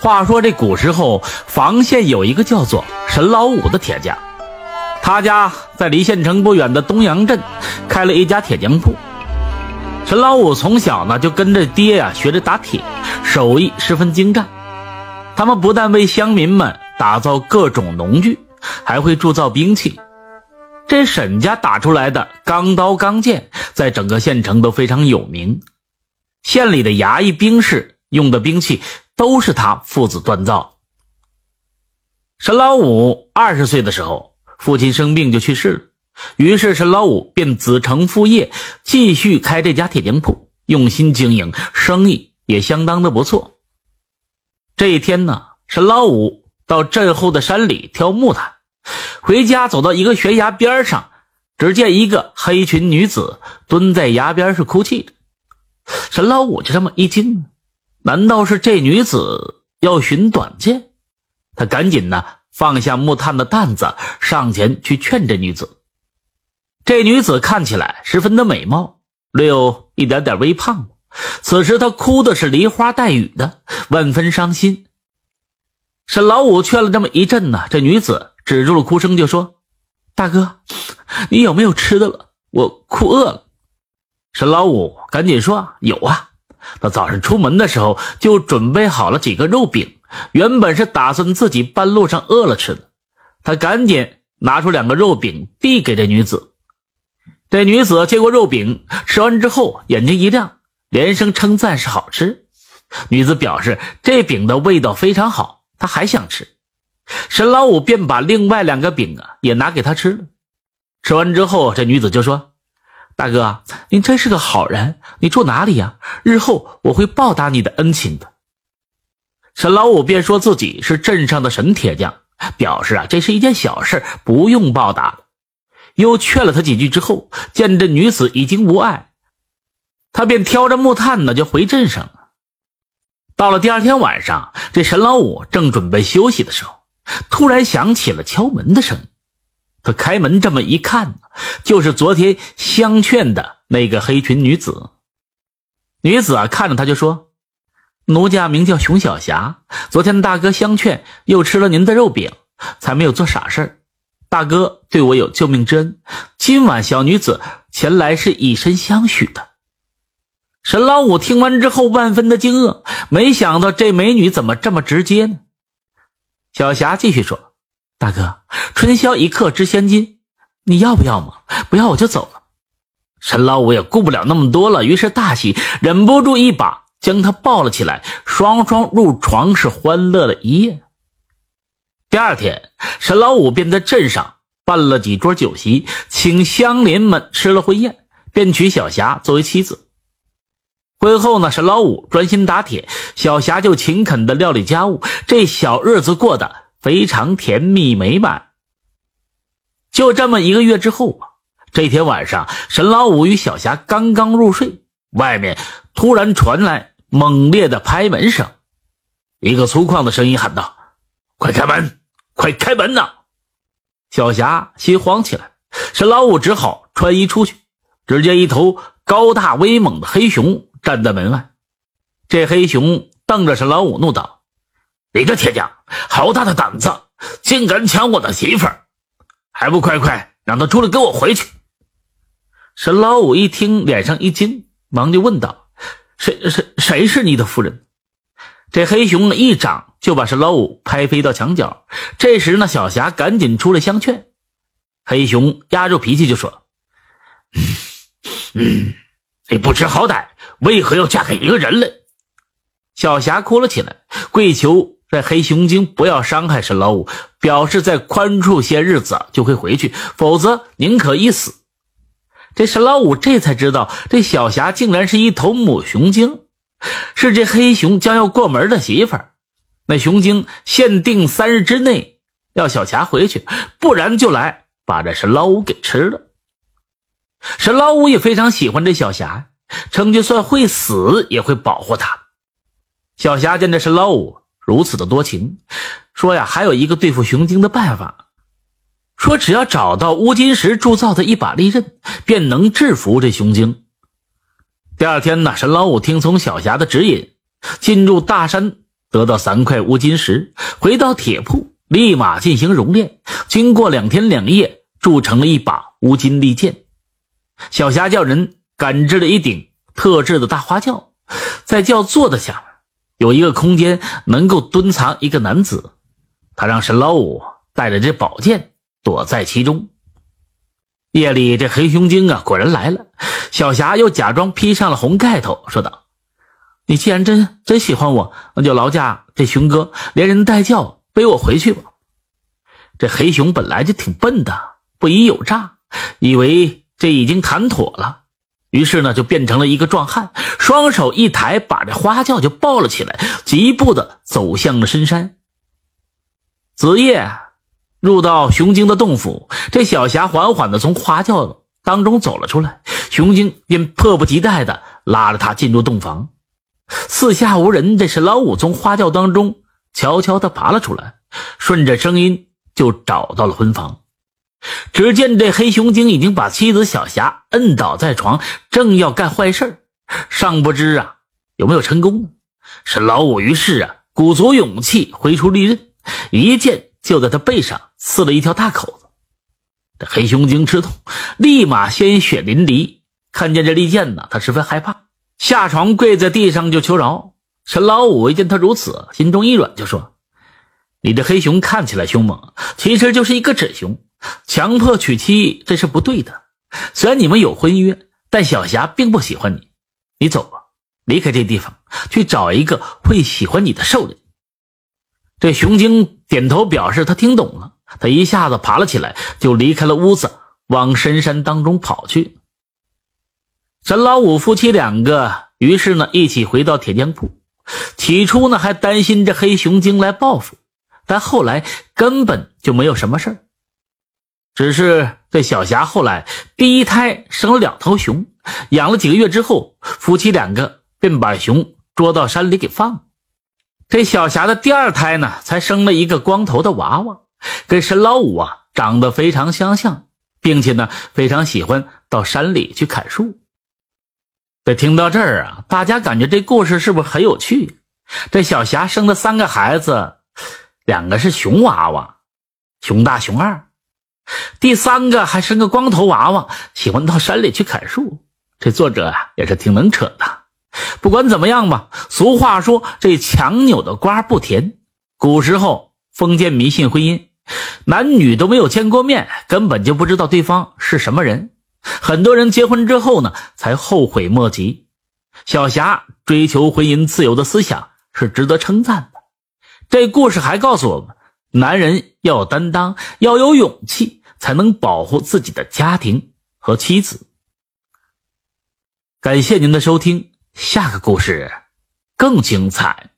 话说这古时候，房县有一个叫做沈老五的铁匠，他家在离县城不远的东阳镇开了一家铁匠铺。沈老五从小呢就跟着爹呀学着打铁，手艺十分精湛。他们不但为乡民们打造各种农具，还会铸造兵器。这沈家打出来的钢刀钢剑，在整个县城都非常有名。县里的衙役、兵士用的兵器，都是他父子锻造。沈老五二十岁的时候，父亲生病就去世了，于是沈老五便子承父业，继续开这家铁匠铺，用心经营，生意也相当的不错。这一天呢，沈老五到镇后的山里挑木炭。回家走到一个悬崖边上，只见一个黑裙女子蹲在崖边是哭泣着。沈老五就这么一惊，难道是这女子要寻短见？他赶紧呢放下木炭的担子，上前去劝这女子。这女子看起来十分的美貌，略有一点点微胖。此时她哭的是梨花带雨的，万分伤心。沈老五劝了这么一阵呢，这女子。止住了哭声，就说：“大哥，你有没有吃的了？我哭饿了。”沈老五赶紧说：“有啊，他早上出门的时候就准备好了几个肉饼，原本是打算自己半路上饿了吃的。”他赶紧拿出两个肉饼递给这女子。这女子接过肉饼，吃完之后眼睛一亮，连声称赞是好吃。女子表示这饼的味道非常好，她还想吃。沈老五便把另外两个饼啊也拿给她吃了。吃完之后，这女子就说：“大哥，您真是个好人。你住哪里呀？日后我会报答你的恩情的。”沈老五便说自己是镇上的沈铁匠，表示啊这是一件小事，不用报答又劝了他几句之后，见这女子已经无碍，他便挑着木炭呢就回镇上了。到了第二天晚上，这沈老五正准备休息的时候。突然响起了敲门的声音，他开门这么一看，就是昨天相劝的那个黑裙女子。女子啊，看着他就说：“奴家名叫熊小霞，昨天大哥相劝，又吃了您的肉饼，才没有做傻事大哥对我有救命之恩，今晚小女子前来是以身相许的。”沈老五听完之后，万分的惊愕，没想到这美女怎么这么直接呢？小霞继续说：“大哥，春宵一刻值千金，你要不要嘛？不要我就走了。”沈老五也顾不了那么多了，于是大喜，忍不住一把将她抱了起来，双双入床，是欢乐了一夜。第二天，沈老五便在镇上办了几桌酒席，请乡邻们吃了婚宴，便娶小霞作为妻子。婚后呢，沈老五专心打铁，小霞就勤恳的料理家务，这小日子过得非常甜蜜美满。就这么一个月之后，这天晚上，沈老五与小霞刚刚入睡，外面突然传来猛烈的拍门声，一个粗犷的声音喊道：“快开门，快开门呐！”小霞心慌起来，沈老五只好穿衣出去，只见一头高大威猛的黑熊。站在门外，这黑熊瞪着沈老五，怒道：“你个铁匠，好大的胆子，竟敢抢我的媳妇儿，还不快快让他出来跟我回去！”沈老五一听，脸上一惊，忙就问道：“谁谁谁是你的夫人？”这黑熊呢，一掌就把沈老五拍飞到墙角。这时呢，小霞赶紧出来相劝，黑熊压住脾气就说：“嗯，你不知好歹。”为何要嫁给一个人类？小霞哭了起来，跪求这黑熊精不要伤害沈老五，表示再宽恕些日子就会回去，否则宁可一死。这沈老五这才知道，这小霞竟然是一头母熊精，是这黑熊将要过门的媳妇儿。那熊精限定三日之内要小霞回去，不然就来把这沈老五给吃了。沈老五也非常喜欢这小霞。称就算会死也会保护她。小霞见这沈老五如此的多情，说呀，还有一个对付熊精的办法，说只要找到乌金石铸造的一把利刃，便能制服这熊精。第二天呢，沈老五听从小霞的指引，进入大山得到三块乌金石，回到铁铺，立马进行熔炼。经过两天两夜，铸成了一把乌金利剑。小霞叫人赶制了一顶特制的大花轿，在轿座的下面有一个空间，能够蹲藏一个男子。他让沈老五带着这宝剑躲在其中。夜里，这黑熊精啊，果然来了。小霞又假装披上了红盖头，说道：“你既然真真喜欢我，那就劳驾这熊哥连人带轿背我回去吧。”这黑熊本来就挺笨的，不疑有诈，以为这已经谈妥了，于是呢，就变成了一个壮汉，双手一抬，把这花轿就抱了起来，疾步的走向了深山。子夜。入到熊精的洞府，这小霞缓缓的从花轿当中走了出来，熊精便迫不及待的拉着她进入洞房。四下无人，这是老五从花轿当中悄悄的爬了出来，顺着声音就找到了婚房。只见这黑熊精已经把妻子小霞摁倒在床，正要干坏事尚不知啊有没有成功呢？是老五于是啊鼓足勇气挥出利刃，一剑。就在他背上刺了一条大口子，这黑熊精吃痛，立马鲜血淋漓。看见这利剑呢，他十分害怕，下床跪在地上就求饶。陈老五一见他如此，心中一软，就说：“你这黑熊看起来凶猛，其实就是一个纸熊，强迫娶妻这是不对的。虽然你们有婚约，但小霞并不喜欢你，你走吧，离开这地方，去找一个会喜欢你的兽人。”这熊精点头表示他听懂了，他一下子爬了起来，就离开了屋子，往深山当中跑去。陈老五夫妻两个于是呢一起回到铁匠铺，起初呢还担心这黑熊精来报复，但后来根本就没有什么事儿只是这小霞后来第一胎生了两头熊，养了几个月之后，夫妻两个便把熊捉到山里给放。这小霞的第二胎呢，才生了一个光头的娃娃，跟沈老五啊长得非常相像，并且呢非常喜欢到山里去砍树。这听到这儿啊，大家感觉这故事是不是很有趣？这小霞生的三个孩子，两个是熊娃娃，熊大熊二，第三个还生个光头娃娃，喜欢到山里去砍树。这作者啊也是挺能扯的。不管怎么样吧，俗话说这强扭的瓜不甜。古时候封建迷信婚姻，男女都没有见过面，根本就不知道对方是什么人。很多人结婚之后呢，才后悔莫及。小霞追求婚姻自由的思想是值得称赞的。这故事还告诉我们，男人要有担当，要有勇气，才能保护自己的家庭和妻子。感谢您的收听。下个故事更精彩。